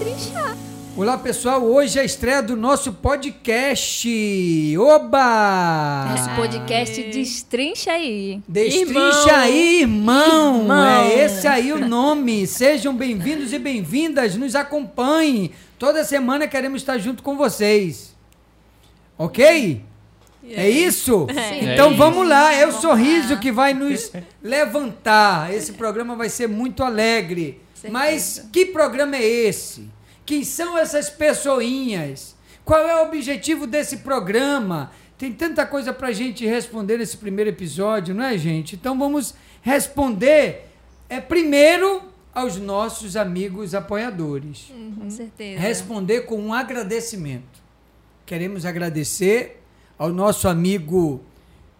destrinchar. Olá pessoal, hoje é a estreia do nosso podcast. Oba! Nosso podcast Destrincha aí. Destrincha aí, irmão. Irmão. É esse aí o nome. Sejam bem-vindos e bem-vindas. Nos acompanhem. Toda semana queremos estar junto com vocês. Ok? É isso? Sim. Então É vamos lá. É o sorriso que vai nos levantar. Esse programa vai ser muito alegre. Certeza. Mas que programa é esse? Quem são essas pessoinhas? Qual é o objetivo desse programa? Tem tanta coisa pra gente responder nesse primeiro episódio, não é, gente? Então vamos responder é primeiro aos nossos amigos apoiadores. Com certeza. Responder com um agradecimento. Queremos agradecer ao nosso amigo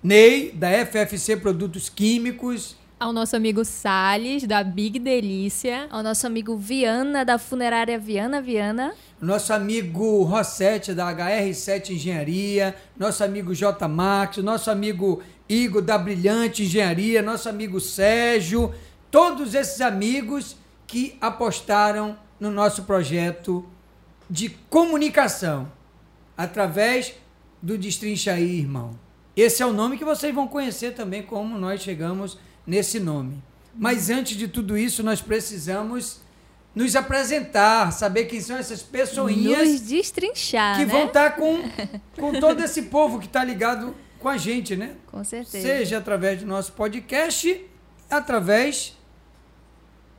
Ney, da FFC Produtos Químicos, Ao nosso amigo Salles, da Big Delícia. Ao nosso amigo Viana, da funerária Viana Viana. nosso amigo Rossetti, da HR7 Engenharia, nosso amigo J. Max, nosso amigo Igor, da Brilhante Engenharia, nosso amigo Sérgio, todos esses amigos que apostaram no nosso projeto de comunicação através do Destrincha aí, irmão. Esse é o nome que vocês vão conhecer também como nós chegamos nesse nome. Mas antes de tudo isso, nós precisamos nos apresentar, saber quem são essas pessoinhas Nos destrinchar, que né? vão estar com, com todo esse povo que está ligado com a gente, né? Com certeza. Seja através do nosso podcast, através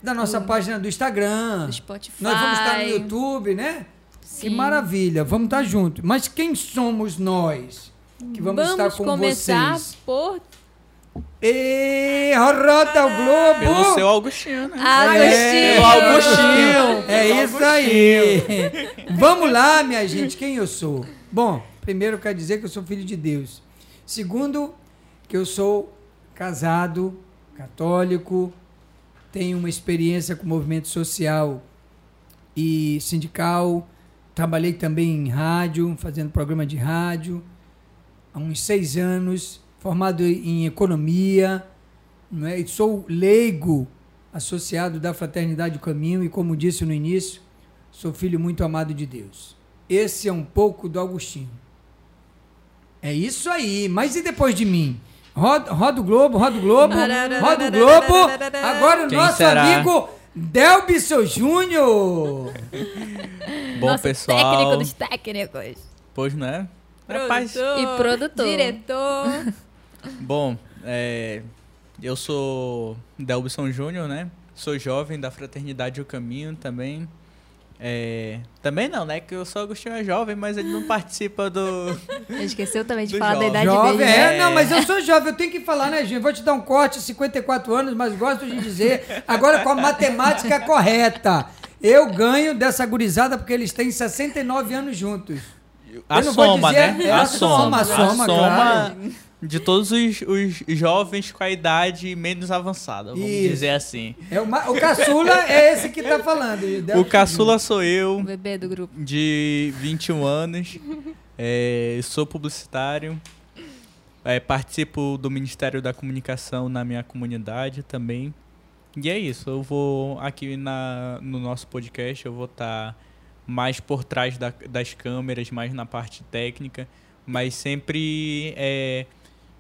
da nossa página do Instagram. Do Spotify. Nós vamos estar no YouTube, né? Que Sim. maravilha, vamos estar juntos. Mas quem somos nós que vamos, estar com começar vocês? por E roda o globo! Pelo seu Augustinho, né? Agostinho. Agostinho. É isso aí. Vamos lá, minha gente, quem eu sou? Bom, primeiro eu quero dizer que eu sou filho de Deus. Segundo, que eu sou casado, católico, tenho uma experiência com movimento social e sindical. Trabalhei também em rádio, fazendo programa de rádio há uns seis anos, formado em economia, não é? E sou leigo associado da Fraternidade Caminho e, como disse no início, sou filho muito amado de Deus. Esse é um pouco do Agostinho. É isso aí. Mas e depois de mim? Roda, roda o Globo, roda o Globo, roda o Globo. Agora o Quem nosso será? amigo Delbison Júnior. Bom, pessoal. técnico dos técnicos. Pois não é? Rapaz, E produtor. Diretor. Bom, é, eu sou Delbson Júnior, né? Sou jovem da Fraternidade O Caminho também. É, também não, né? Que eu sou Agostinho é jovem, mas ele não participa do. Esqueceu também de falar da jovem. idade Jovem, dele. é, né? não, mas eu sou jovem, eu tenho que falar, né, gente? Vou te dar um corte, 54 anos, mas gosto de dizer, agora com a matemática correta. Eu ganho dessa gurizada porque eles têm 69 anos juntos. A Eu não vou soma, dizer- né? é a soma, a soma, claro. De todos os, os jovens com a idade menos avançada, vamos Isso. dizer assim. É o, ma- o caçula é esse que tá falando. O caçula sou eu, O bebê do grupo. de 21 anos, é, sou publicitário, é, participo do Ministério da Comunicação na minha comunidade também. E é isso, eu vou aqui na, no nosso podcast, eu vou estar mais por trás da- das câmeras, mais na parte técnica, mas sempre é,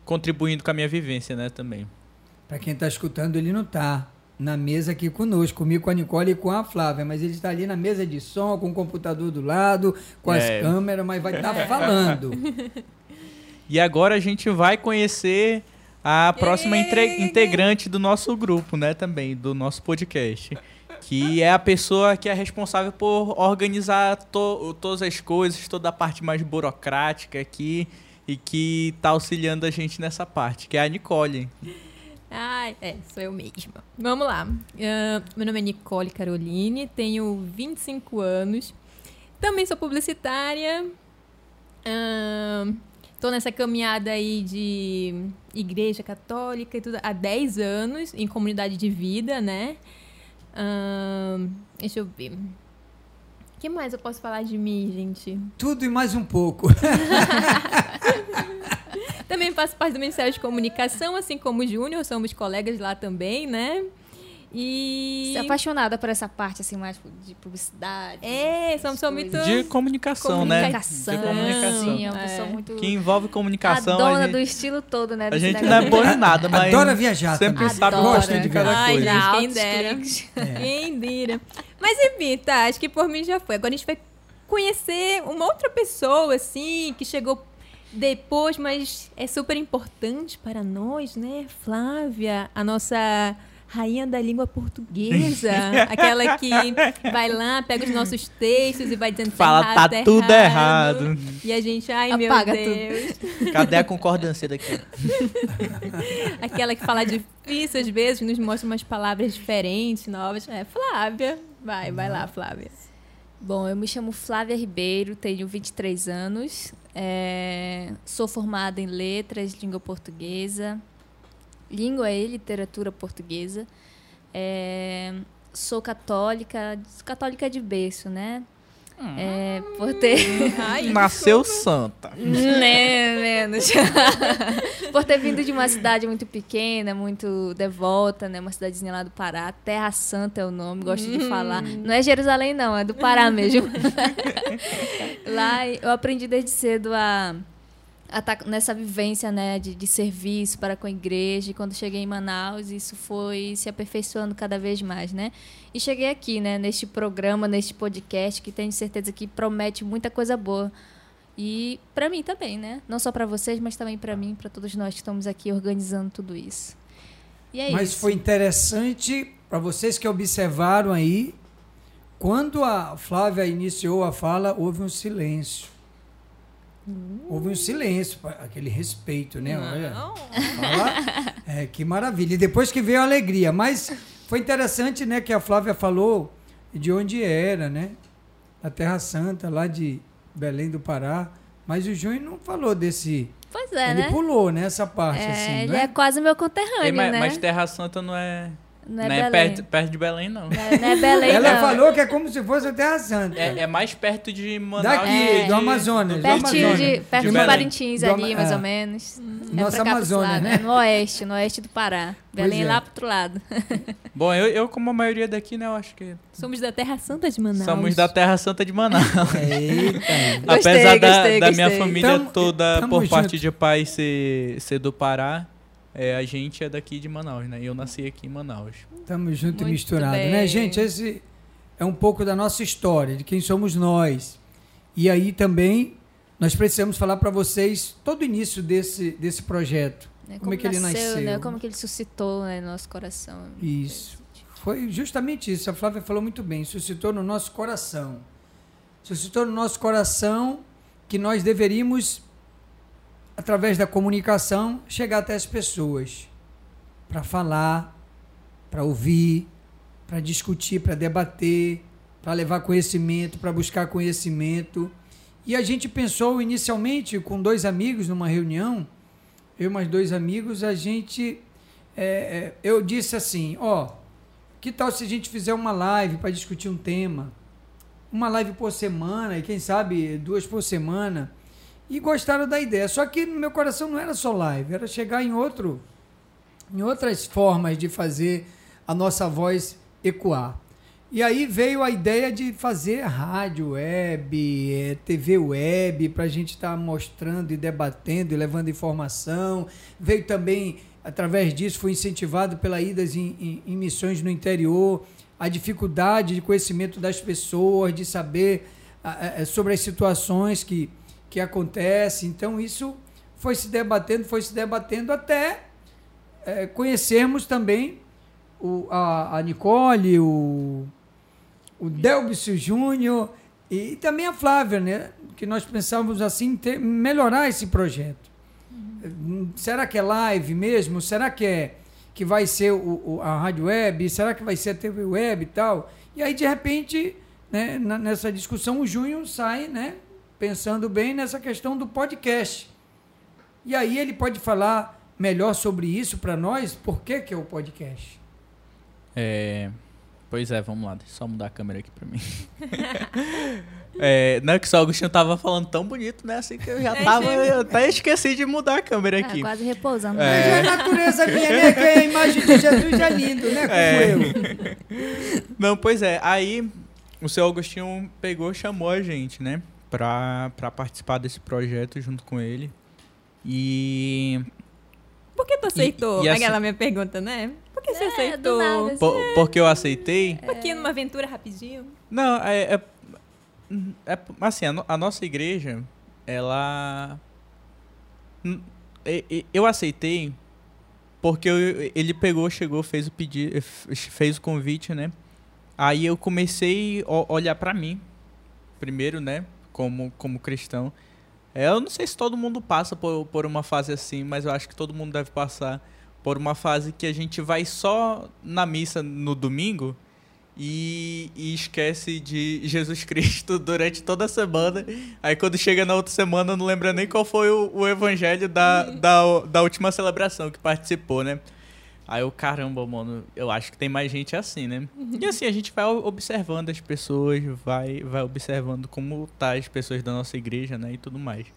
contribuindo com a minha vivência, né, também. Pra quem tá escutando, ele não tá na mesa aqui conosco, comigo, com a Nicole e com a Flávia, mas ele está ali na mesa de som, com o computador do lado, com as É. câmeras, mas vai estar falando. E agora a gente vai conhecer a próxima entre- integrante do nosso grupo, né, também, do nosso podcast. Que é a pessoa que é responsável por organizar to- todas as coisas, toda a parte mais burocrática aqui e que tá auxiliando a gente nessa parte, que é a Nicole. Ai, é, sou eu mesma. Vamos lá. Ah, meu nome é Nicole Caroline, tenho 25 anos. Também sou publicitária. Ah, tô nessa caminhada aí de igreja católica e tudo há 10 anos, em comunidade de vida, né? Ah, deixa eu ver. O que mais eu posso falar de mim, gente? Tudo e mais um pouco. Também faço parte do Ministério de Comunicação, assim como o Júnior, somos colegas lá também, né? E. Você é apaixonada por essa parte, assim, mais de publicidade. É, sou uma pessoa muito. De comunicação, né? comunicação. De comunicação. Sim, é uma pessoa É. muito... Que envolve comunicação. a dona a gente, do estilo todo, né? a gente não é bom em nada, mas Adora viajar sempre também. sabe gosta de cada Ai, coisa. gente, quem dera. cliques. Quem dera. Mas enfim, tá, acho que por mim já foi. Agora a gente vai conhecer uma outra pessoa, assim, que chegou depois, mas é super importante para nós, né? Flávia, a nossa rainha da língua portuguesa. aquela que vai lá, pega os nossos textos e vai dizendo que Fala, errado, tá tudo errado. E a gente, ai Apaga meu Deus. Cadê a concordância daqui? Aquela que fala difícil às vezes, nos mostra umas palavras diferentes, novas. É, Flávia. Vai, vai lá, Flávia. Bom, eu me chamo Flávia Ribeiro, tenho 23 anos, é, sou formada em letras, língua portuguesa, língua e literatura portuguesa, é, sou católica, católica de berço, né? É, por ter. Ai, Nasceu santa. né, menos. por ter vindo de uma cidade muito pequena, muito devota, né? Uma cidadezinha lá do Pará. Terra Santa é o nome, gosto de falar. Não é Jerusalém, não, é do Pará mesmo. lá eu aprendi desde cedo a nessa vivência né, de, de serviço para com a igreja. E quando cheguei em Manaus, isso foi se aperfeiçoando cada vez mais, né? E cheguei aqui, né, neste programa, neste podcast, que tenho certeza que promete muita coisa boa. E para mim também, né? Não só para vocês, mas também para mim, para todos nós que estamos aqui organizando tudo isso. E é Mas isso. foi interessante para vocês que observaram aí, quando a Flávia iniciou a fala, houve um silêncio. Houve um silêncio, aquele respeito, né? Olha, fala, é, que maravilha. E depois que veio a alegria. Mas foi interessante, né, que a Flávia falou de onde era, né? Da Terra Santa, lá de Belém do Pará. Mas o Júnior não falou desse. Pois é, ele né? pulou nessa parte, É, assim, ele né? é quase meu conterrâneo, mas, né? mas Terra Santa não é, não é não é perto, perto de Belém, não. Não é, não é Belém, Ela não. falou que é como se fosse a Terra Santa. É, é mais perto de Manaus. Daqui, de- do Amazonas, do Pertinho Amazonas. de, perto de, Belém. Parintins ali, mais é. ou menos. É Nossa Amazônia, né? é no oeste, no oeste do Pará. Belém é. lá pro outro lado. Bom, eu, eu, como a maioria daqui, né, eu acho que Somos da Terra Santa de Manaus. somos da Terra Santa de Manaus. Eita. Gostei, Apesar da, gostei, da minha gostei. família Tamo- toda, tamo por parte junto. de pai, ser, ser do Pará, é, a gente é daqui de Manaus, né? Eu nasci aqui em Manaus. Tamo junto e Muito misturado, bem. né, gente? Esse é um pouco da nossa história, de quem somos nós. E aí também nós precisamos falar para vocês todo o início desse, desse projeto. Né? Como é que ele nasceu, nasceu? Né? Como que ele suscitou né, no nosso coração. Isso. Foi justamente isso. A Flávia falou muito bem. Suscitou no nosso coração. Suscitou no nosso coração que nós deveríamos, através da comunicação, chegar até as pessoas para falar, para ouvir, para discutir, para debater, para levar conhecimento, para buscar conhecimento. E a gente pensou inicialmente com dois amigos numa reunião, eu e mais dois amigos, a gente é, é, eu disse assim, ó, que tal se a gente fizer uma live para discutir um tema? Uma live por semana, e quem sabe duas por semana. E gostaram da ideia. Só que no meu coração não era só live, era chegar em outro, em outras formas de fazer a nossa voz ecoar. E aí veio a ideia de fazer rádio web, eh, TV web, para a gente estar mostrando e debatendo e levando informação. Veio também, através disso, foi incentivado pela idas em, em- em missões no interior, a dificuldade de conhecimento das pessoas, de saber sobre as situações que, que acontecem. Então, isso foi se debatendo, foi se debatendo até eh, conhecermos também o, a, a Nicole, o, o Delbcio Júnior e, também a Flávia, né? Que nós pensávamos assim, ter, melhorar esse projeto. Hum, Será que é live mesmo? Será que é que vai ser o, o- a rádio web? Será que vai ser a TV web e tal? E aí, de repente, né, na- nessa discussão, o Júnior sai, né? Pensando bem nessa questão do podcast. E aí ele pode falar melhor sobre isso para nós? Por que, que é o podcast? É, pois é, vamos lá, deixa eu só mudar a câmera aqui pra mim. É, não, que só o Agostinho tava falando tão bonito, né? Assim que eu já É, tava. Eu até esqueci de mudar a câmera É, aqui. quase repousando. Mas é a natureza minha, né? Que a imagem de Jesus é lindo, né? Como É. eu. Não, pois é. Aí o seu Agostinho pegou, chamou a gente, né? Pra, pra participar desse projeto junto com ele. E. Por que tu aceitou? e assim- Aquela minha pergunta, né? Por que você É, aceitou? nada, assim. po- porque eu aceitei. Um pouquinho numa aventura rapidinho. Não, é. é, é- assim, a, no- a nossa igreja, ela. E- e- Eu aceitei porque eu- ele pegou, chegou, fez o pedido, fez o convite, né? Aí eu comecei a olhar pra mim, primeiro, né? Como, como cristão. É, eu não sei se todo mundo passa por, por uma fase assim, mas eu acho que todo mundo deve passar por uma fase que a gente vai só na missa no domingo e, e esquece de Jesus Cristo durante toda a semana. Aí quando chega na outra semana não lembra nem qual foi o, o evangelho da, da, da última celebração que participou, né? Aí eu, caramba, mano, eu acho que tem mais gente assim, né? E assim, a gente vai observando as pessoas, vai, vai observando como tá as pessoas da nossa igreja, né? E tudo mais.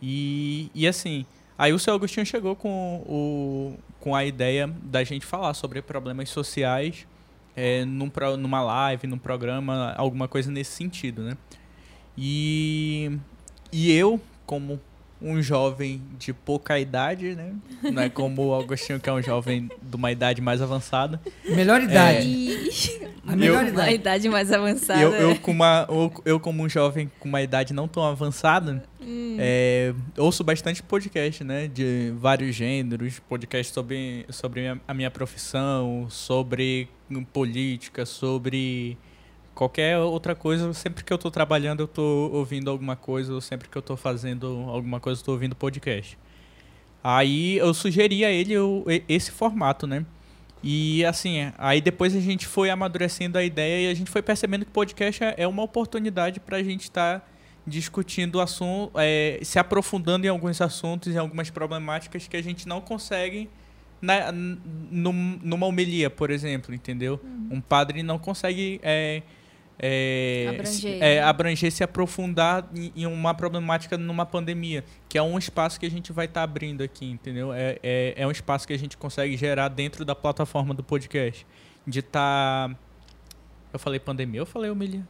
E, e assim, aí o seu Agostinho chegou com, o, com a ideia da gente falar sobre problemas sociais é, num, numa live, num programa, alguma coisa nesse sentido, né? E, e eu, como um jovem de pouca idade, né? Não é como o Agostinho, que é um jovem de uma idade mais avançada. Melhor idade. E A melhor Eu- uma idade. idade mais avançada. Eu, eu, com uma, eu, eu, como um jovem com uma idade não tão avançada, é, ouço bastante podcast, né? De vários gêneros, podcast sobre, sobre a- minha profissão, sobre hum, política, sobre qualquer outra coisa. Sempre que eu tô trabalhando, eu tô ouvindo alguma coisa, ou sempre que eu tô fazendo alguma coisa, eu tô ouvindo podcast. Aí eu sugeri a ele o- e- esse formato, né? E assim, aí depois a gente foi amadurecendo a ideia e a gente foi percebendo que podcast é- é uma oportunidade para a gente estar discutindo assunto, é, se aprofundando em alguns assuntos, em algumas problemáticas que a gente não consegue na, num- numa homilia, por exemplo, entendeu? Um padre não consegue é, é, Abranger, se- né? é, abranger, se aprofundar em, em uma problemática numa pandemia, que é um espaço que a gente vai estar abrindo aqui, entendeu? É, é, é um espaço que a gente consegue gerar dentro da plataforma do podcast. De estar. Eu falei pandemia, eu falei homilia.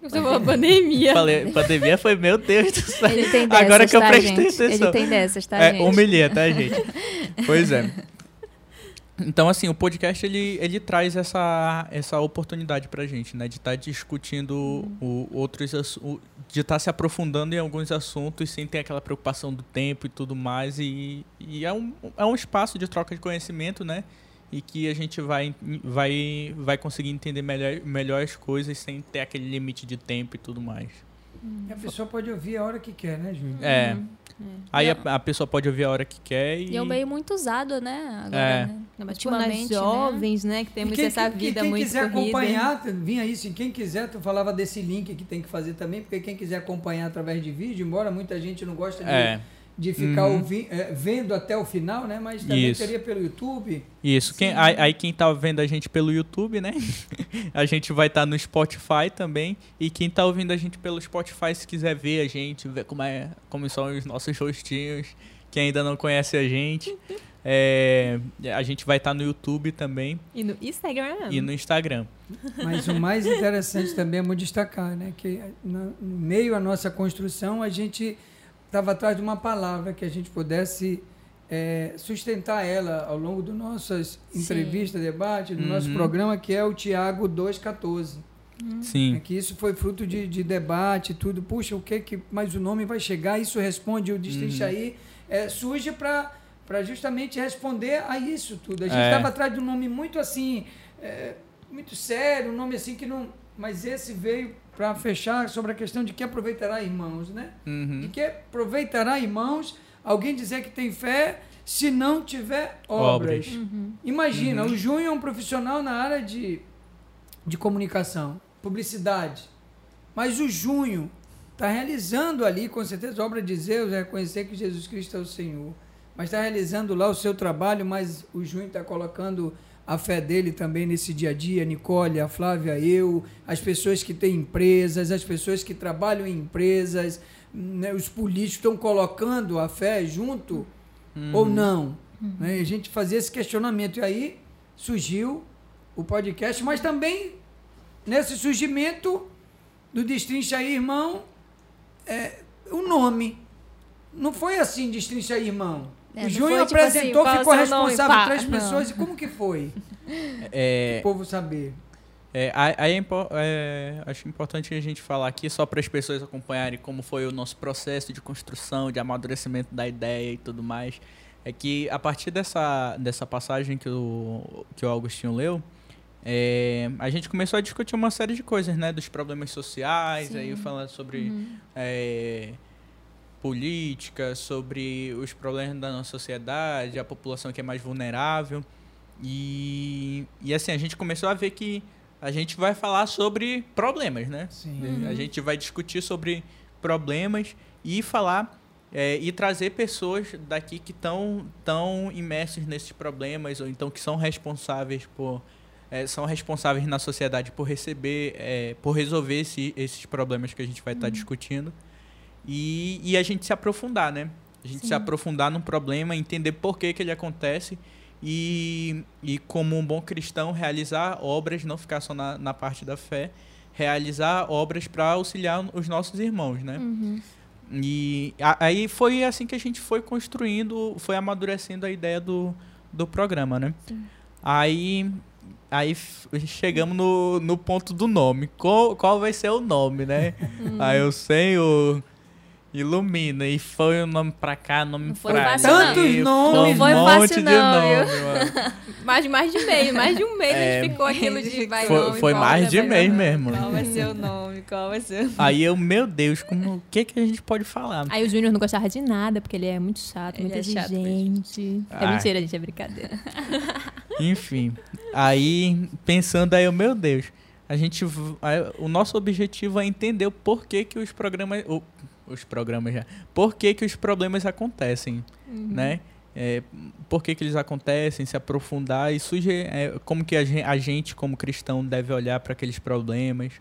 Você falou pandemia. Falei, pandemia foi, meu Deus do céu. Ele tem dessas, Agora que eu tá, prestei atenção. Ele tem dessas, tá, É, gente? homilia, tá, gente? pois é. Então, assim, o podcast, ele, ele traz essa, essa oportunidade pra gente, né? De estar discutindo o, outros o- de estar se aprofundando em alguns assuntos sem ter aquela preocupação do tempo e tudo mais. E, e é, um, é um espaço de troca de conhecimento, né? E que a gente vai, vai, vai conseguir entender melhor, melhor as coisas sem ter aquele limite de tempo e tudo mais. E a pessoa pode ouvir a hora que quer, né, Júnior? É. Aí E a, a pessoa pode ouvir a hora que quer e. E é um meio muito usado, né? Agora, É. né? Tipo, nós Ultimamente, né? jovens, né? Que temos quem, essa quem- vida quem muito quiser corrida. acompanhar, vinha isso, e quem quiser, tu falava desse link que tem que fazer também, porque quem quiser acompanhar através de vídeo, embora muita gente não gosta de, É. de ficar Uhum. ouvi- é, vendo até o final, né? Mas também Isso. teria pelo YouTube. Isso, quem, aí, aí quem tá vendo a gente pelo YouTube, né? a gente vai estar no Spotify também. E quem tá ouvindo a gente pelo Spotify, se quiser ver a gente, ver como, é, como são os nossos rostinhos, quem ainda não conhece a gente, é, a gente vai estar no YouTube também E no Instagram. e no Instagram. Mas o mais interessante também é muito destacar, né? Que no meio da nossa construção, a gente estava atrás de uma palavra que a gente pudesse é, sustentar ela ao longo das nossas entrevistas, debates, do Uhum. nosso programa, que é o Tiago 2,14. É Sim. que isso foi fruto de, de debate tudo. Puxa, o que que. Mas o nome vai chegar, isso responde, o Destrincha Uhum. aí é, surge para justamente responder a isso tudo. A gente É. estava atrás de um nome muito assim, é, muito sério, um nome assim que não. Mas esse veio para fechar sobre a questão de que aproveitará irmãos, né? De Uhum. que aproveitará irmãos alguém dizer que tem fé se não tiver obras. Obras. Imagina, Uhum. o Júnior é um profissional na área de, de comunicação, publicidade. Mas o Junho está realizando ali, com certeza, obra de Zeus é reconhecer que Jesus Cristo é o Senhor. Mas está realizando lá o seu trabalho, mas o Junho está colocando a fé dele também nesse dia a dia, Nicole, a Flávia, eu, as pessoas que têm empresas, as pessoas que trabalham em empresas, né, os políticos estão colocando a fé junto ou não? Né? A gente fazia esse questionamento. E aí surgiu o podcast, mas também nesse surgimento do Destrincha aí, irmão, é, o nome. Não foi assim, Destrincha aí, irmão. É, o Júnior foi, tipo assim, apresentou, qual é o ficou nome? responsável por três não. pessoas. E como que foi? É, O povo saber. É, aí é é, acho importante a gente falar aqui, só para as pessoas acompanharem como foi o nosso processo de construção, de amadurecimento da ideia e tudo mais. É que a partir dessa, dessa passagem que o, que o Augustinho leu, é, a gente começou a discutir uma série de coisas, né? Dos problemas sociais, aí falando sobre é, política, sobre os problemas da nossa sociedade, a população que é mais vulnerável. E, e assim, a gente começou a ver que a gente vai falar sobre problemas, né? Sim. A gente vai discutir sobre problemas e falar é, e trazer pessoas daqui que estão tão imersos nesses problemas ou então que são responsáveis por é, são responsáveis na sociedade por receber é, por resolver esse- esses problemas que a gente vai estar discutindo e, e a gente se aprofundar, né? A gente se aprofundar num problema, entender por que, que ele acontece e, e, como um bom cristão, realizar obras, não ficar só na, na parte da fé, realizar obras para auxiliar os nossos irmãos, né? E a- aí foi assim que a gente foi construindo, foi amadurecendo a ideia do, do programa, né? Aí, aí f- chegamos no, no ponto do nome. Qual, qual vai ser o nome, né? aí o Senhor ilumina. E foi o nome pra cá, nome Não foi pra fácil, Tantos foi nomes. um Não foi monte fácil, de não, nome, mano. Mais de mais de mês, mais de um mês a É. gente ficou aquilo de vai Foi, nome, foi mais de mês nome. mesmo. Qual vai ser o nome? Qual vai ser o nome? Aí eu, meu Deus, como, o que, que a gente pode falar? Aí o Júnior não gostava de nada, porque ele é muito chato, Ele muito é chato exigente. É mentira, gente, é brincadeira. Enfim, aí pensando aí, eu, meu Deus, a gente, o nosso objetivo é entender o porquê que os programas, o- os programas já, por que que os problemas acontecem, né? É, por que que eles acontecem, se aprofundar e sugerir é, como que a gen- a gente, como cristão, deve olhar para aqueles problemas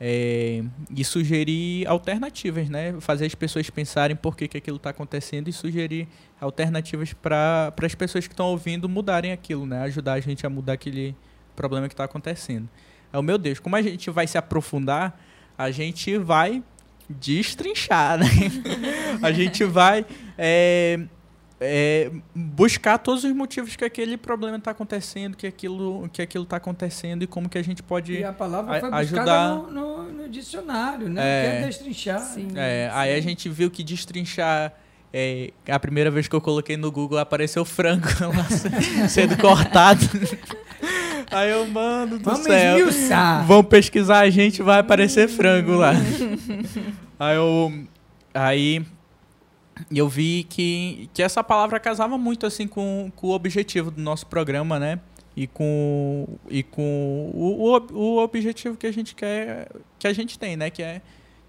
é, e sugerir alternativas, né? Fazer as pessoas pensarem por que, que aquilo está acontecendo e sugerir alternativas para as pessoas que estão ouvindo mudarem aquilo, né? Ajudar a gente a mudar aquele problema que está acontecendo. É o meu Deus, como a gente vai se aprofundar, a gente vai destrinchar, né? a gente vai é, é, buscar todos os motivos que aquele problema está acontecendo, que aquilo que aquilo está acontecendo e como que a gente pode E a palavra a- foi ajudar- buscada no, no- no dicionário, né? É. Que é destrinchar. Sim. É, aí a gente viu que destrinchar. é, a primeira vez que eu coloquei no Google apareceu frango lá se- sendo cortado. Aí eu, mano do Vamos céu. esmiuçar. Vão pesquisar a gente, vai aparecer frango lá. aí eu. Aí eu vi que, que essa palavra casava muito assim com, com o objetivo do nosso programa, né? E com, e com o, o, o objetivo que a gente quer, que a gente tem, né? Que é,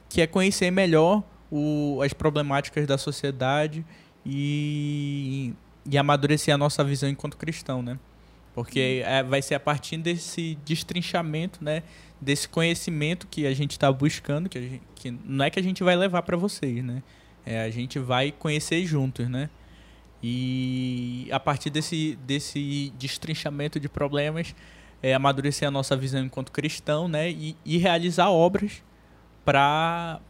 que é conhecer melhor o, as problemáticas da sociedade e, e amadurecer a nossa visão enquanto cristão, né? Porque é, vai ser a partir desse destrinchamento, né? Desse conhecimento que a gente está buscando, que, gente- que não é que a gente vai levar para vocês, né? É, a gente vai conhecer juntos, né? E a partir desse, desse destrinchamento de problemas, é, amadurecer a nossa visão enquanto cristão, né? E, e realizar obras para,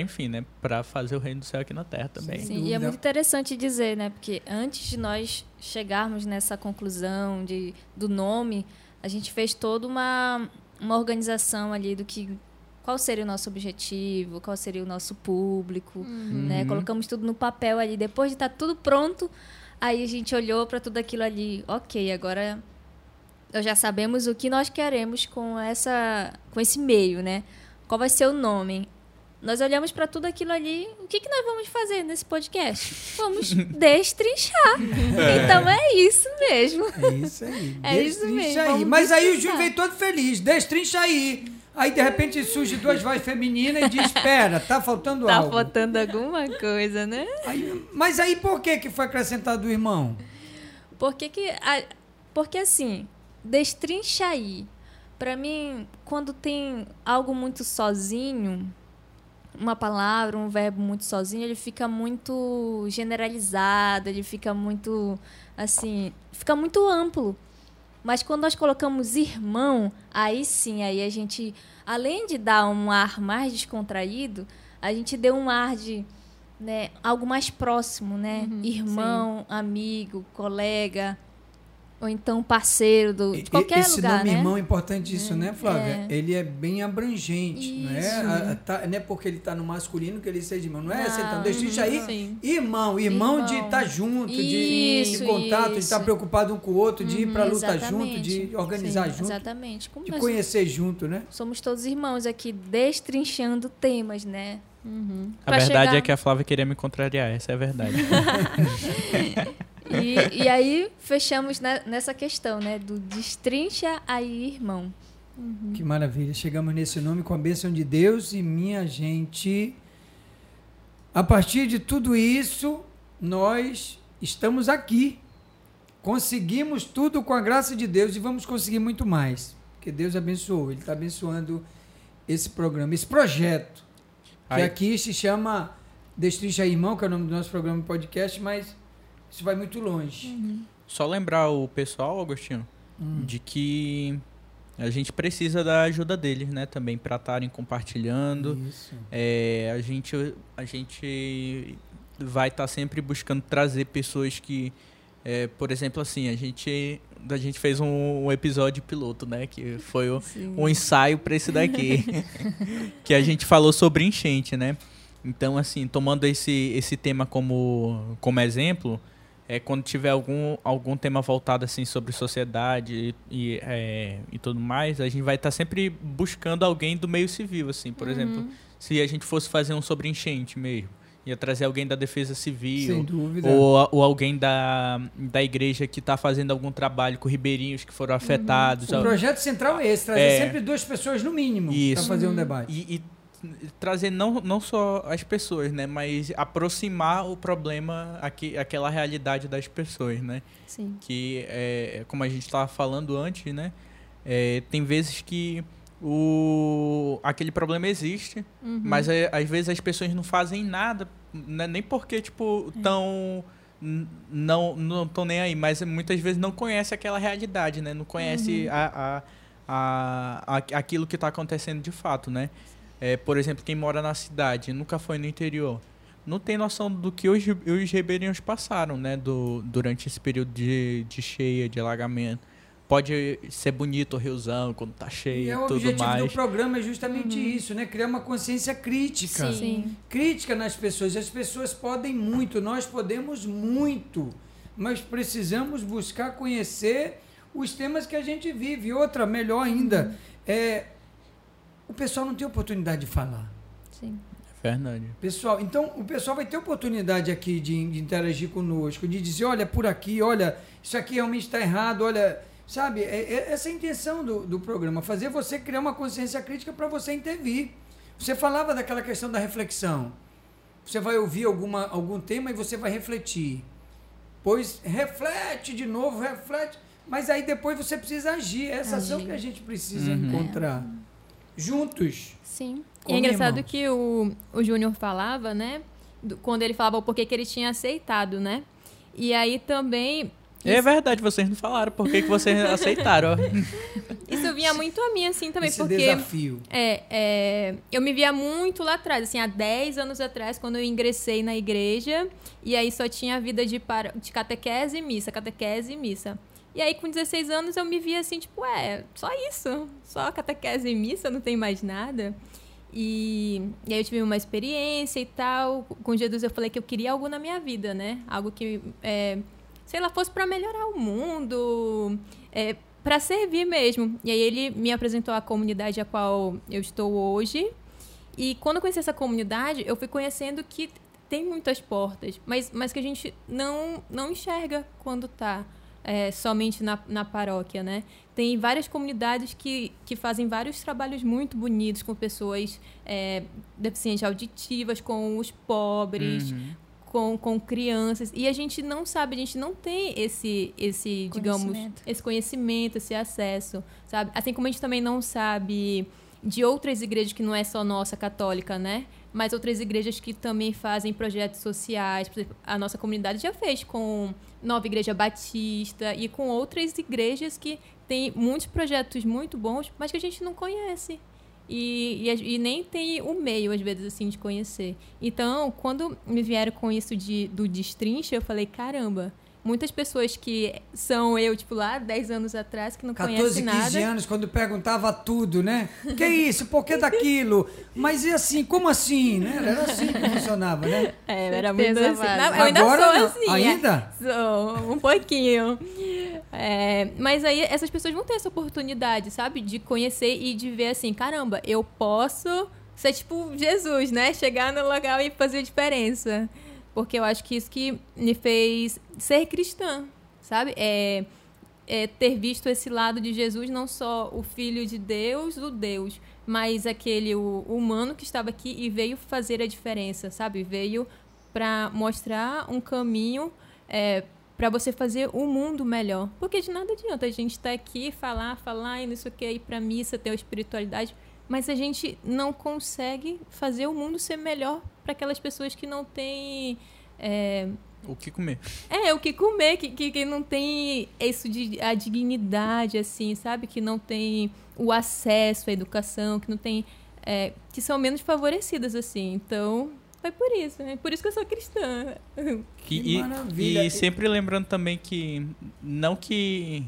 enfim, né? Para fazer o reino do céu aqui na terra também. Sim, e é muito interessante dizer, né? Porque antes de nós chegarmos nessa conclusão de, do nome, a gente fez toda uma, uma organização ali do que qual seria o nosso objetivo, qual seria o nosso público, né? Uhum. Colocamos tudo no papel ali. Depois de estar tudo pronto, aí a gente olhou para tudo aquilo ali. Ok, agora já sabemos o que nós queremos com essa, com esse meio, né? Qual vai ser o nome? Nós olhamos para tudo aquilo ali. O que, que nós vamos fazer nesse podcast? Vamos destrinchar. Então é isso mesmo. É isso aí. É isso destrincha mesmo, aí. Mas aí o destrinchar. Júnior veio todo feliz. Destrincha aí. Aí, de repente, surge duas vozes femininas e diz, espera, tá faltando Tá algo. faltando alguma coisa, né? Aí- mas aí por que, que foi acrescentado o irmão? Por que porque assim, destrincha aí. Para mim, quando tem algo muito sozinho, uma palavra, um verbo muito sozinho, ele fica muito generalizado, ele fica muito assim, fica muito amplo. Mas quando nós colocamos irmão, aí sim, aí a gente, além de dar um ar mais descontraído, a gente deu um ar de né, algo mais próximo, né? Uhum, irmão, sim. amigo, colega, ou então parceiro do, de qualquer Esse lugar, nome né? irmão é importante isso, É, né, Flávia? é. Ele é bem abrangente, não é? Isso. A- a- tá- não é porque ele está no masculino que ele seja irmão, não é? Você então, deixa isso aí. Sim. Irmão, irmão, de Irmão. estar junto, de, Isso, de contato, de isso. estar preocupado um com o outro, de ir Uhum, para luta exatamente. junto, de organizar Sim, junto, Exatamente. Como de conhecer junto, né? somos todos irmãos aqui, destrinchando temas, né? Uhum. A Pra verdade chegar- é que a Flávia queria me contrariar, essa é a verdade. E, e aí fechamos ne- nessa questão, né? Do destrincha aí, irmão. Que maravilha. Chegamos nesse nome com a bênção de Deus e minha gente. A partir de tudo isso, nós estamos aqui. Conseguimos tudo com a graça de Deus e vamos conseguir muito mais. Porque Deus abençoou. Ele está abençoando esse programa, esse projeto. Que aqui se chama Destrincha Irmão, que é o nome do nosso programa de podcast, mas isso vai muito longe. Só lembrar o pessoal, Agostinho, Hum. de que a gente precisa da ajuda deles, né? Também para estarem compartilhando. Isso. É, a, gente, a gente vai estar sempre buscando trazer pessoas que, é, por exemplo, assim, a gente, a gente fez um, um episódio piloto, né? Que foi o, um ensaio para esse daqui. que a gente falou sobre enchente, né? Então, assim, tomando esse, esse tema como, como exemplo, é, quando tiver algum, algum tema voltado assim sobre sociedade e, e, é, e tudo mais, a gente vai estar sempre buscando alguém do meio civil, assim, por exemplo, se a gente fosse fazer um sobre enchente mesmo, ia trazer alguém da defesa Sem civil, dúvida. ou, ou alguém da, da igreja que está fazendo algum trabalho com ribeirinhos que foram afetados. O projeto central é esse, trazer É. sempre duas pessoas no mínimo para fazer um debate. E, e trazer não, não só as pessoas, né? Mas aproximar o problema, aqui, aquela realidade das pessoas, né? Sim. Que, é, como a gente estava falando antes, né? É, tem vezes que o, aquele problema existe, Uhum. mas é, às vezes as pessoas não fazem nada, né? nem porque, tipo, tão... n- Não não estão nem aí, mas muitas vezes não conhece aquela realidade, né? Não conhece a, a, a, a- aquilo que está acontecendo de fato, né? É, por exemplo, quem mora na cidade, nunca foi no interior, não tem noção do que os, os ribeirinhos passaram, né? Do, durante esse período de, de cheia, de alagamento. Pode ser bonito o riozão quando tá cheio E e é o tudo objetivo do mais. programa é justamente isso, né? Criar uma consciência crítica. Sim. Crítica nas pessoas. As pessoas podem muito, nós podemos muito, mas precisamos buscar conhecer os temas que a gente vive. E outra, melhor ainda, é o pessoal não tem oportunidade de falar. Sim. Verdade. Pessoal, então o pessoal vai ter oportunidade aqui de, de interagir conosco, de dizer, olha, por aqui, olha, isso aqui realmente está errado, olha, sabe? É, é essa a intenção do, do programa, fazer você criar uma consciência crítica para você intervir. Você falava daquela questão da reflexão. Você vai ouvir alguma, algum tema e você vai refletir. Pois reflete de novo, reflete. Mas aí depois você precisa agir. É essa ação Agir. que a gente precisa Uhum. encontrar. Juntos. Sim. E é engraçado irmãos. que o, o Júnior falava, né? do- quando ele falava o porquê que ele tinha aceitado, né? E aí também. É verdade, vocês não falaram por que, vocês aceitaram. Isso vinha muito a mim, assim, também, esse porque. desafio. É, é, eu me via muito lá atrás, assim, há 10 anos atrás, quando eu ingressei na igreja, e aí só tinha a vida de, para, de catequese e missa, catequese e missa. E aí, com 16 anos, eu me via assim, tipo, é, só isso, só catequese e missa, não tem mais nada. E, e aí eu tive uma experiência e tal, com Jesus eu falei que eu queria algo na minha vida, né? Algo que, é, sei lá, fosse para melhorar o mundo, é, para servir mesmo. E aí ele me apresentou a comunidade a qual eu estou hoje. E quando eu conheci essa comunidade, eu fui conhecendo que tem muitas portas, mas, mas que a gente não, não enxerga quando tá é, somente na, na paróquia, né? Tem várias comunidades que, que fazem vários trabalhos muito bonitos com pessoas é, deficientes auditivas, com os pobres, Uhum. com, com crianças. E a gente não sabe, a gente não tem esse, esse digamos, Conhecimento. esse conhecimento, esse acesso, sabe? Assim como a gente também não sabe de outras igrejas que não é só nossa católica, né? Mas outras igrejas que também fazem projetos sociais. Por exemplo, a nossa comunidade já fez com Nova Igreja Batista e com outras igrejas que têm muitos projetos muito bons, mas que a gente não conhece. E, e, e nem tem o meio, às vezes, assim, de conhecer. Então, quando me vieram com isso de, do destrincha, eu falei, caramba, muitas pessoas que são eu, tipo, lá 10 anos atrás, que não 14, conhecem 15 nada. anos, quando perguntava tudo, né? Que isso? Por que daquilo? Mas e assim? Como assim? Né? Era assim que funcionava, né? É, era muito assim. Não, eu ainda Agora sou assim. é. Ainda? Sou, um pouquinho. É, mas aí essas pessoas vão ter essa oportunidade, sabe? De conhecer e de ver assim, caramba, eu posso ser tipo Jesus, né? Chegar no local e fazer a diferença. Porque eu acho que isso que me fez ser cristã, sabe? É, é ter visto esse lado de Jesus, não só o Filho de Deus, o Deus, mas aquele o, humano que estava aqui e veio fazer a diferença, sabe? Veio para mostrar um caminho é, para você fazer o mundo melhor. Porque de nada adianta a gente estar aqui, falar, falar, e não sei o que, ir pra missa, ter a espiritualidade, mas a gente não consegue fazer o mundo ser melhor para aquelas pessoas que não têm. É, O que comer? é, o que comer, que, que, que não tem isso de a dignidade, assim, sabe? Que não tem o acesso à educação, que não tem. é, que são menos favorecidas, assim. Então, foi por isso, né? Por isso que eu sou cristã. Que e, maravilha. e sempre lembrando também que não que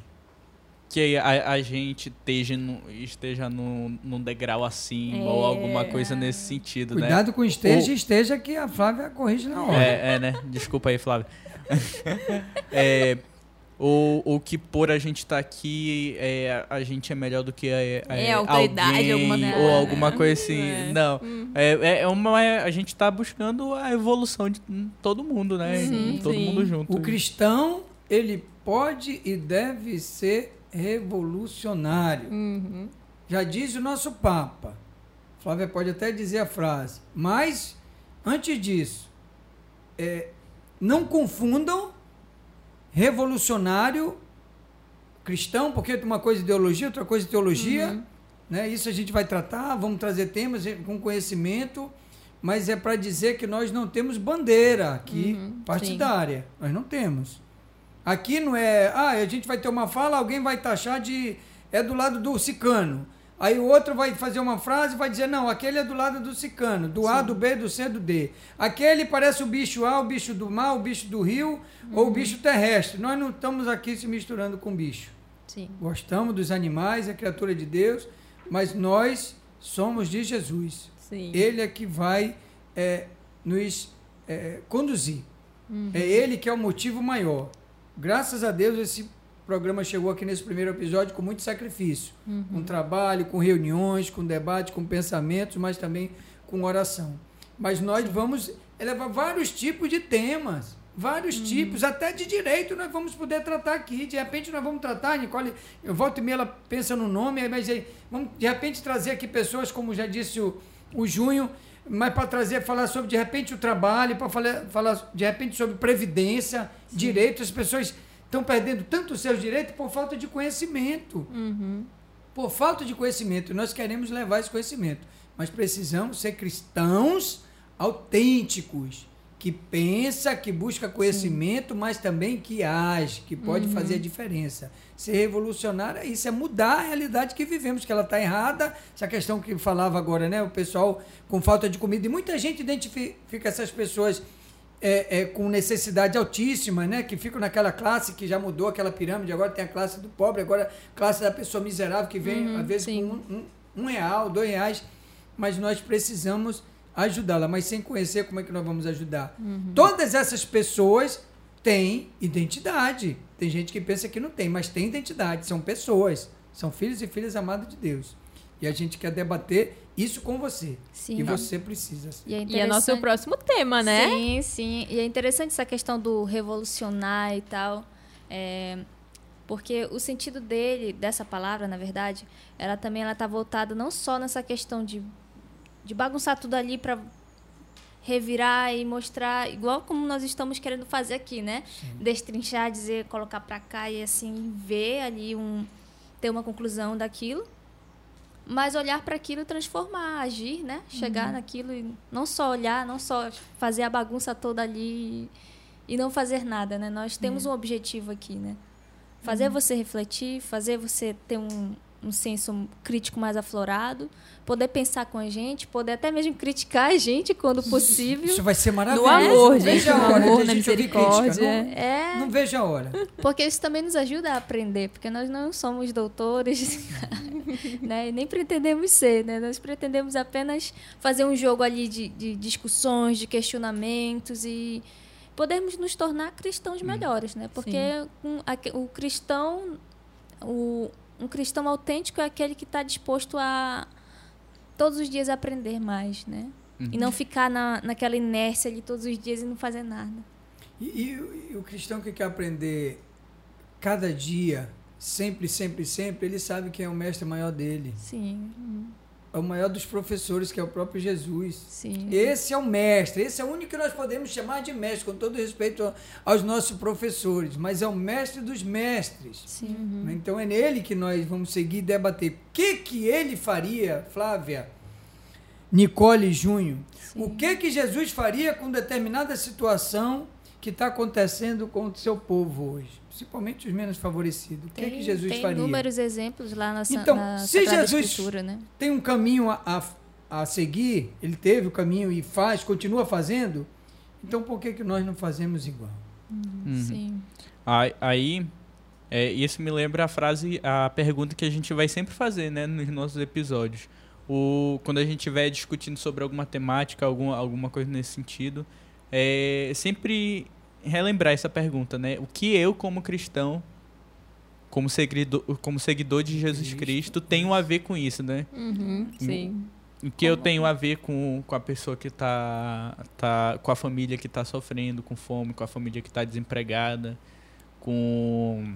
que a, a gente esteja, no, esteja num, num degrau acima É. ou alguma coisa nesse sentido, né? Cuidado com esteja, O- esteja que a Flávia corrige na hora. É, é, né? Desculpa aí, Flávio. é, o, o que por a gente estar aqui, é, a gente é melhor do que é, É, autoridade, alguém, alguma ou coisa, alguma né? coisa assim. É. Não. Hum. É, é- é uma, a gente tá buscando a evolução de todo mundo, né? Sim, todo sim. mundo junto. O cristão, ele pode e deve ser revolucionário. Uhum. Já diz o nosso Papa. Flávia pode até dizer a frase. Mas, antes disso, é, não confundam revolucionário cristão, porque uma coisa é ideologia, outra coisa é teologia. Né? Isso a gente vai tratar, vamos trazer temas com conhecimento, mas é para dizer que nós não temos bandeira aqui Uhum, partidária. Nós não temos. Aqui não é, ah, a gente vai ter uma fala, alguém vai taxar de é do lado do sicano. Aí o outro vai fazer uma frase e vai dizer, não, aquele é do lado do sicano, do A, do B, do C, do D. Aquele parece o bicho A, o bicho do mar, o bicho do rio ou o bicho terrestre. Nós não estamos aqui se misturando com bicho. Sim. Gostamos dos animais, é criatura de Deus, mas nós somos de Jesus. Sim. Ele é que vai é, nos é, conduzir. É ele que é o motivo maior. Graças a Deus esse programa chegou aqui nesse primeiro episódio com muito sacrifício, com trabalho, com reuniões, com debate, com pensamentos, mas também com oração. Mas nós vamos elevar vários tipos de temas, vários tipos, até de direito nós vamos poder tratar aqui. De repente nós vamos tratar, Nicole, eu volto e meia, ela pensa no nome, mas aí vamos de repente trazer aqui pessoas, como já disse o, o Junho, mas para trazer, falar sobre de repente o trabalho, para falar, falar de repente sobre previdência, direitos, as pessoas estão perdendo tanto os seus direitos por falta de conhecimento. Uhum. Por falta de conhecimento. Nós queremos levar esse conhecimento, mas precisamos ser cristãos autênticos, que pensa, que busca conhecimento, mas também que age, que pode fazer a diferença. Ser revolucionário é isso, é mudar a realidade que vivemos, que ela está errada. Essa questão que falava agora, né? O pessoal com falta de comida. E muita gente identifica essas pessoas é, é, com necessidade altíssima, né? Que ficam naquela classe que já mudou aquela pirâmide, agora tem a classe do pobre, agora a classe da pessoa miserável que vem, Uhum, às vezes, sim. com um, um, um real, dois reais. Mas nós precisamos ajudá-la, mas sem conhecer como é que nós vamos ajudar. Todas essas pessoas têm identidade. Tem gente que pensa que não tem, mas tem identidade. São pessoas, são filhos e filhas amados de Deus. E a gente quer debater isso com você. Sim. e você precisa. E é E é nosso próximo tema, né? Sim, sim. E é interessante essa questão do revolucionar e tal. é, porque o sentido dele, dessa palavra, na verdade, ela também ela tá voltada não só nessa questão de, de bagunçar tudo ali para revirar e mostrar, igual como nós estamos querendo fazer aqui, né? Destrinchar, dizer, colocar para cá e assim ver ali um ter uma conclusão daquilo, mas olhar para aquilo e transformar, agir, né? Chegar Uhum. naquilo e não só olhar, não só fazer a bagunça toda ali e não fazer nada, né? Nós temos um objetivo aqui, né? Fazer você refletir, fazer você ter um, um senso crítico mais aflorado, poder pensar com a gente, poder até mesmo criticar a gente quando possível. Isso vai ser maravilhoso. No amor, Não gente, vejo a no hora de amor, a na misericórdia. crítica. Não, É, não vejo a hora. porque isso também nos ajuda a aprender, porque nós não somos doutores, né? E nem pretendemos ser, né? Nós pretendemos apenas fazer um jogo ali de, de discussões, de questionamentos e podermos nos tornar cristãos melhores, né? Porque um, aque- o cristão, o, um cristão autêntico é aquele que está disposto a todos os dias aprender mais, né? E não ficar na, naquela inércia ali todos os dias e não fazer nada. E, e- e o cristão que quer aprender cada dia, sempre, sempre, sempre, ele sabe quem é o mestre maior dele. Sim, É o maior dos professores, que é o próprio Jesus. sim. Esse é o mestre, esse é o único que nós podemos chamar de mestre, com todo respeito aos nossos professores, mas é o mestre dos mestres. Sim. Né? Então é nele que nós vamos seguir e debater. O que, que ele faria, Flávia, Nicole e Junho? O que, que Jesus faria com determinada situação que está acontecendo com o seu povo hoje? Principalmente os menos favorecidos. O que, que Jesus tem faria? inúmeros exemplos lá na, Então, na se Jesus- Escritura, né? Tem um caminho a, a, a seguir, ele teve o caminho e faz, continua fazendo, então por que, que nós não fazemos igual? Uhum. Sim. Aí, aí é, isso me lembra a frase, a pergunta que a gente vai sempre fazer, né, nos nossos episódios. O, quando a gente estiver discutindo sobre alguma temática, alguma, alguma coisa nesse sentido, é sempre relembrar essa pergunta, né? O que eu, como cristão, como seguidor, como seguidor de Jesus Cristo. Cristo, tenho a ver com isso, né? Uhum, sim. O que eu tenho a ver com, com a pessoa que tá, tá. com a família que tá sofrendo com fome, com a família que tá desempregada, com,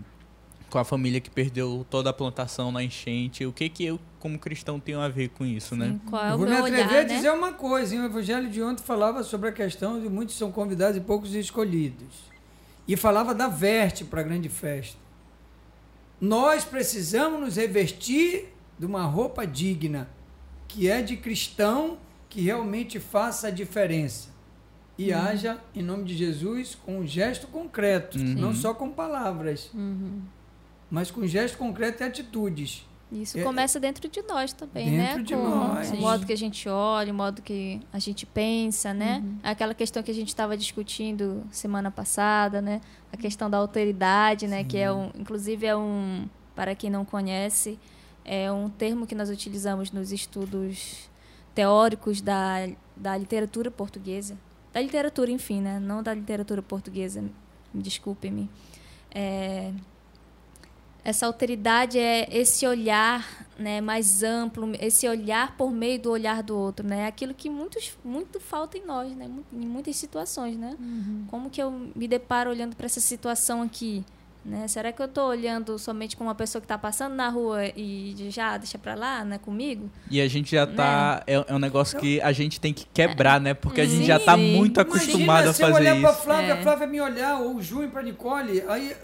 com a família que perdeu toda a plantação na enchente. O que que eu, como cristão, tenho a ver com isso, né? Sim. Qual é Eu o vou me atrever olhar, a né? dizer uma coisa, hein? o Evangelho de ontem falava sobre a questão de muitos são convidados e poucos escolhidos. E falava da verte para a grande festa. Nós precisamos nos revestir de uma roupa digna, que é de cristão, que realmente faça a diferença. E Uhum. haja, em nome de Jesus, com um gesto concreto, Uhum. não só com palavras, Uhum. Mas com gesto concreto e atitudes. Isso É- começa dentro de nós também, Dentro né? de Com nós. O Sim. modo que a gente olha, o modo que a gente pensa, né? Aquela questão que a gente estava discutindo semana passada, né? A questão da alteridade, né? Que é um, inclusive é um, para quem não conhece, é um termo que nós utilizamos nos estudos teóricos da, da literatura portuguesa, da literatura, enfim, né? Não da literatura portuguesa, me desculpe-me. É, essa alteridade é esse olhar né, mais amplo, esse olhar por meio do olhar do outro, né? Aquilo que muitos, muito falta em nós, né? Em muitas situações, né? Como que eu me deparo olhando para essa situação aqui? Né? Será que eu estou olhando somente como uma pessoa que está passando na rua e já deixa para lá, né, comigo? E a gente já tá. É, é um negócio que a gente tem que quebrar, né? Porque a gente Sim, já tá sim. muito acostumado Imagina a se eu fazer olhar para isso. Flávia, a É. Flávia me olhar, ou o Junho para Nicole, aí,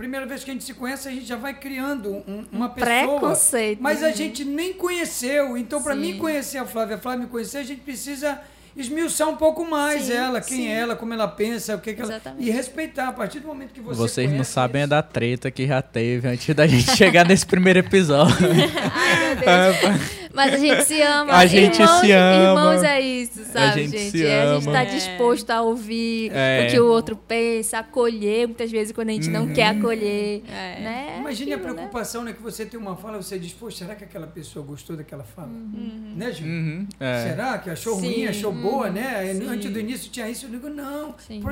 primeira vez que a gente se conhece, a gente já vai criando um- uma pessoa. Preconceito. Mas a né? gente nem conheceu. Então, para mim conhecer a Flávia, a Flávia me conhecer, a gente precisa esmiuçar um pouco mais Sim, ela, quem sim. é ela, como ela pensa, o que, que ela. Exatamente. E respeitar. A partir do momento que você. Vocês não sabem é isso- da treta que já teve antes da gente chegar nesse primeiro episódio. Ai, meu Deus. Mas a gente se ama. A gente irmãos, se ama. Irmãos é isso, sabe, gente gente? se É, a gente ama. tá É. disposto a ouvir É. o que o outro pensa, acolher, muitas vezes quando a gente não quer acolher. É. Né? Imagine a Aquilo, né? preocupação, né? Que você tem uma fala, você diz, pô, será que aquela pessoa gostou daquela fala? Uhum. Né, Ju? Uhum, é. Será que achou Sim. ruim, achou boa, né? Sim. Antes do início tinha isso, eu digo, não. Sim.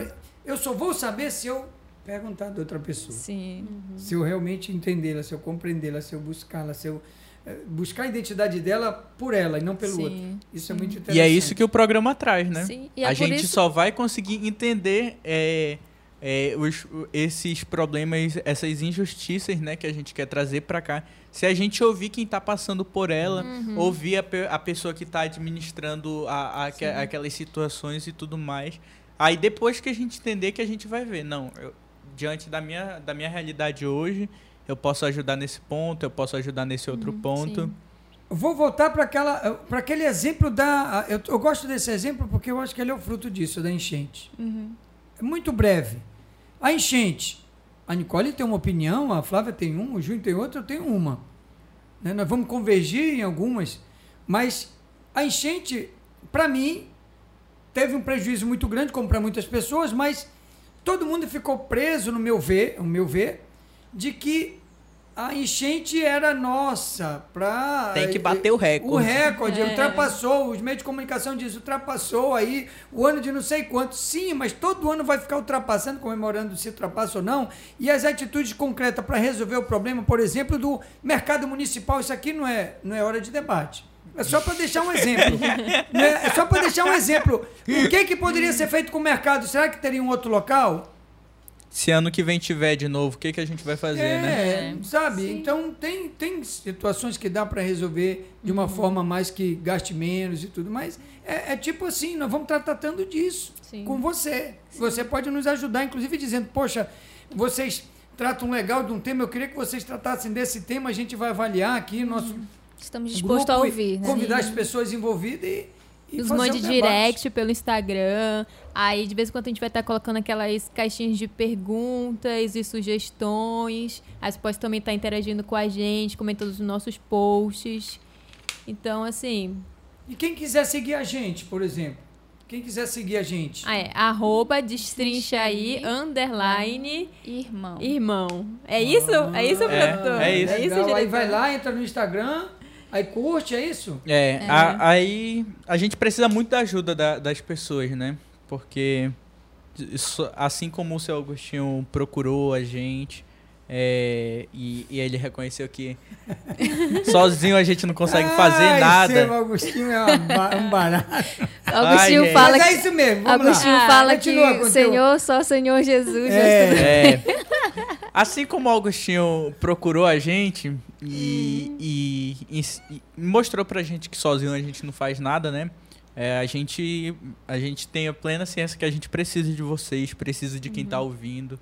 Eu só vou saber se eu perguntar de outra pessoa. Sim. Se eu realmente entendê-la, se eu compreendê-la, se eu buscá-la, se eu buscar a identidade dela por ela e não pelo Sim, outro. Isso é muito interessante. E é isso que o programa traz, né? Sim. E é a por gente isso- só vai conseguir entender é, é, os, esses problemas, essas injustiças, né, que a gente quer trazer para cá. Se a gente ouvir quem está passando por ela, Uhum. ouvir a, a pessoa que está administrando a, a- Sim. aquelas situações e tudo mais, aí depois que a gente entender que a gente vai ver, não, eu- diante da minha, da minha realidade hoje, eu posso ajudar nesse ponto, eu posso ajudar nesse outro ponto. sim. Vou voltar para aquela, para aquele exemplo da. Eu, eu gosto desse exemplo porque eu acho que ele é o fruto disso, da enchente. Uhum. É muito breve. A enchente. A Nicole tem uma opinião, a Flávia tem uma, o Júnior tem outra, eu tenho uma. Né? Nós vamos convergir em algumas, mas a enchente, para mim, teve um prejuízo muito grande, como para muitas pessoas, mas todo mundo ficou preso, no meu ver, no meu ver, de que a enchente era nossa, para Tem que bater o recorde. o recorde, É. ultrapassou, os meios de comunicação dizem, ultrapassou aí o ano de não sei quanto. Sim, mas todo ano vai ficar ultrapassando, comemorando se ultrapassa ou não. E as atitudes concretas para resolver o problema, por exemplo, do mercado municipal, isso aqui não é, não é hora de debate. É só para deixar um exemplo. né? É só para deixar um exemplo. O que, que poderia ser feito com o mercado? Será que teria um outro local? Se ano que vem tiver de novo, o que, que a gente vai fazer, né? É, sabe? Então tem, tem situações que dá para resolver de Uhum. uma forma mais que gaste menos e tudo, mas é, é tipo assim, nós vamos estar tratando disso Sim. com você. Você pode nos ajudar, inclusive dizendo, poxa, vocês tratam legal de um tema, eu queria que vocês tratassem desse tema, a gente vai avaliar aqui nosso Estamos dispostos a grupo e ouvir, né? convidar as pessoas envolvidas e, e mande um debate. direct pelo Instagram. Aí, de vez em quando, a gente vai estar colocando aquelas caixinhas de perguntas e sugestões. Aí você pode também estar interagindo com a gente, comentando os nossos posts. Então, assim, E quem quiser seguir a gente, por exemplo, quem quiser seguir a gente, ah, é, arroba destrincha aí, underline, Irmão. irmão. É isso? É isso, É, produtor? é isso. Legal. aí diretor? vai lá, entra no Instagram, aí curte, é isso? É, a- aí a gente precisa muito da ajuda da- das pessoas, né? Porque isso- assim como o seu Agostinho procurou a gente é, e, e ele reconheceu que sozinho a gente não consegue fazer Ai, nada. Seu Agostinho é uma um barato. Agostinho Ai, fala Mas é que, isso mesmo, vamos Agostinho lá. Ah, fala com que o Senhor, só Senhor Jesus. É. É. Assim como o Agostinho procurou a gente e, e- e- e mostrou pra gente que sozinho a gente não faz nada, né? É, a, gente, a gente tem a plena ciência que a gente precisa de vocês, precisa de quem tá ouvindo,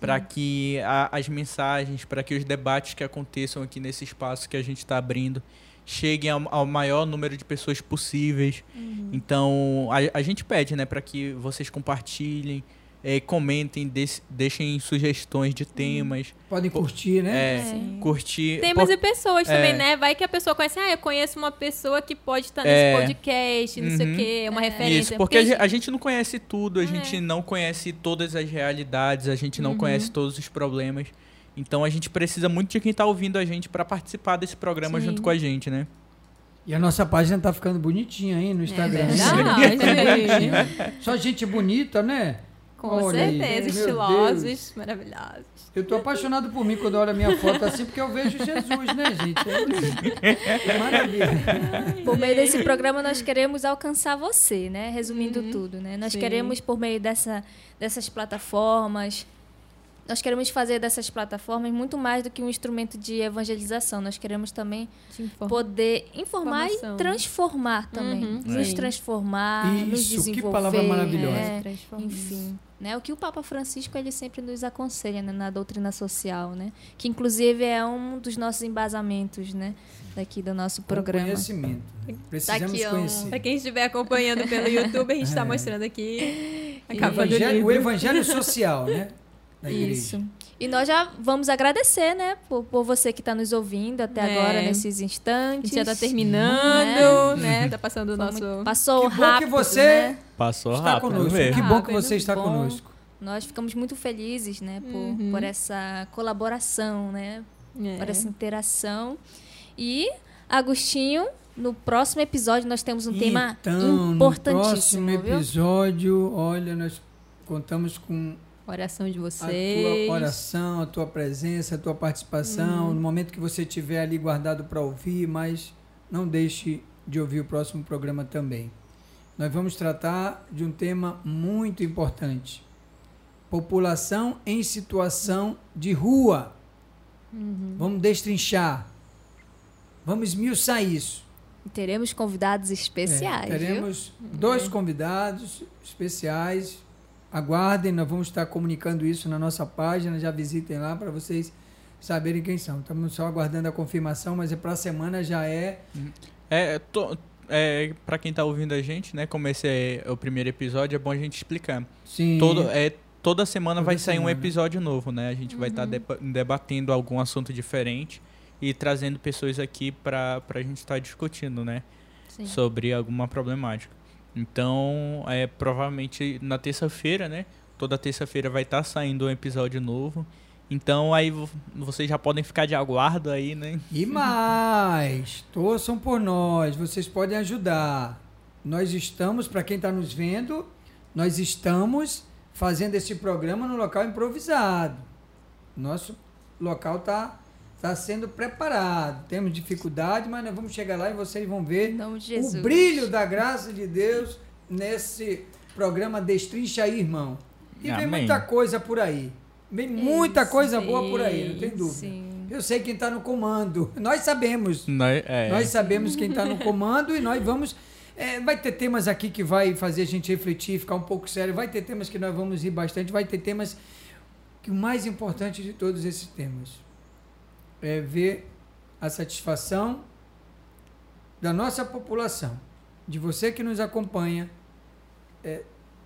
para que a- as mensagens, para que os debates que aconteçam aqui nesse espaço que a gente está abrindo cheguem ao, ao maior número de pessoas possíveis. Então, a, a gente pede, né, para que vocês compartilhem, eh, comentem, des- deixem sugestões de temas, Podem curtir, né? é, Sim. curtir. Temas Por- e pessoas É. também, né? Vai que a pessoa conhece, ah, eu conheço uma pessoa que pode estar nesse É. podcast, não sei o Uhum. quê, é uma referência. Isso, porque a ge- a gente não conhece tudo, a É. gente não conhece todas as realidades, a gente não Uhum. conhece todos os problemas. Então a gente precisa muito de quem está ouvindo a gente para participar desse programa Sim. junto com a gente, né? E a nossa página tá ficando bonitinha aí no É Instagram. verdade. Só gente bonita, né? Com Olha aí, certeza, meu estilosos, maravilhosos. Eu tô apaixonado por mim quando eu olho a minha foto assim, porque eu vejo Jesus, né, gente? É, é maravilha. Por meio desse programa, nós queremos alcançar você, né? Resumindo tudo, né? Nós Sim. queremos, por meio dessa, dessas plataformas, nós queremos fazer dessas plataformas muito mais do que um instrumento de evangelização. Nós queremos também poder informar Informação. e transformar também. Uhum, nos transformar, nos Isso, que desenvolver. palavra maravilhosa. é, Transformar. enfim, né? O que o Papa Francisco ele sempre nos aconselha né? na doutrina social, né? Que inclusive é um dos nossos embasamentos, né? Daqui do nosso Com programa. Conhecimento. Precisamos aqui, ó, conhecer. Pra quem estiver acompanhando pelo YouTube, a gente está É. mostrando aqui a O capa do evangelho, o livro. evangelho social, né? Da igreja. Isso. E nós já vamos agradecer, né? Por, por você que está nos ouvindo até É. agora, nesses instantes. já tá terminando, né? Tá passando o nosso... muito- Passou Que bom que rápido, você né? Passou Está rápido conosco. mesmo. Que bom que Rápido. você está Bom. conosco. Nós ficamos muito felizes, né? Por, Uhum. por essa colaboração, né? É. Por essa interação. E, Agostinho, no próximo episódio nós temos um tema então, no importantíssimo, próximo viu? episódio, olha, nós contamos com Oração de a vocês. tua oração, a tua presença, a tua participação, no momento que você estiver ali guardado para ouvir, mas não deixe de ouvir o próximo programa também. Nós vamos tratar de um tema muito importante. população em situação de rua. Vamos destrinchar. Vamos esmiuçar isso. E teremos convidados especiais, É, viu? teremos dois convidados especiais. Aguardem, nós vamos estar comunicando isso na nossa página. Já visitem lá para vocês saberem quem são. Estamos só aguardando a confirmação, mas é para a semana já é. É, to, é, pra quem tá ouvindo a gente, né? Como esse é o primeiro episódio, é bom a gente explicar. Sim. Todo, é, toda semana Toda vai sair um episódio novo, né? A gente vai estar debatendo algum assunto diferente e trazendo pessoas aqui pra, pra gente estar discutindo, né? Sim. Sobre alguma problemática. Então, é provavelmente na terça-feira, né? Toda terça-feira vai estar saindo um episódio novo. Então, aí vo- vocês já podem ficar de aguardo aí, né? E mais, torçam por nós, vocês podem ajudar. Nós estamos, para quem está nos vendo, nós estamos fazendo esse programa no local improvisado. Nosso local está tá sendo preparado. Temos dificuldade, mas nós vamos chegar lá e vocês vão ver o brilho da graça de Deus nesse programa Destrincha aí, irmão. E vem Amém. muita coisa por aí. Vem muita coisa boa por aí, não tem dúvida. Sim. Eu sei quem está no comando. Nós sabemos. Nós, é, Nós sabemos quem está no comando e nós vamos. é, vai ter temas aqui que vai fazer a gente refletir, ficar um pouco sério. Vai ter temas que nós vamos rir bastante. Vai ter temas que o mais importante de todos esses temas é ver a satisfação da nossa população, de você que nos acompanha, é,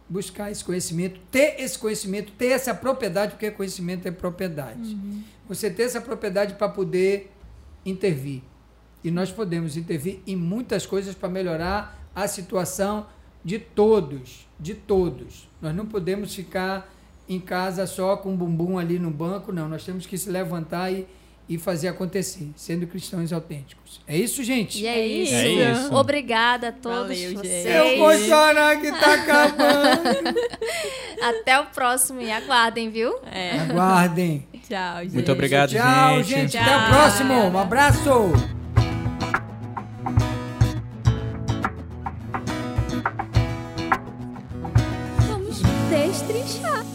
buscar esse conhecimento, ter esse conhecimento, ter essa propriedade, porque conhecimento é propriedade. Você ter essa propriedade para poder intervir. E nós podemos intervir em muitas coisas para melhorar a situação de todos, de todos. Nós não podemos ficar em casa só com o bumbum ali no banco, não. Nós temos que se levantar e, e fazer acontecer, sendo cristãos autênticos. É isso, gente? E é, é isso. É isso. Obrigada a todos Valeu, vocês. Eu vou chorar que tá acabando. Até o próximo e aguardem, viu? É. Aguardem. Tchau, gente. Muito obrigado, Tchau, gente. gente. Tchau. Até o próximo. Um abraço. Vamos destrinchar.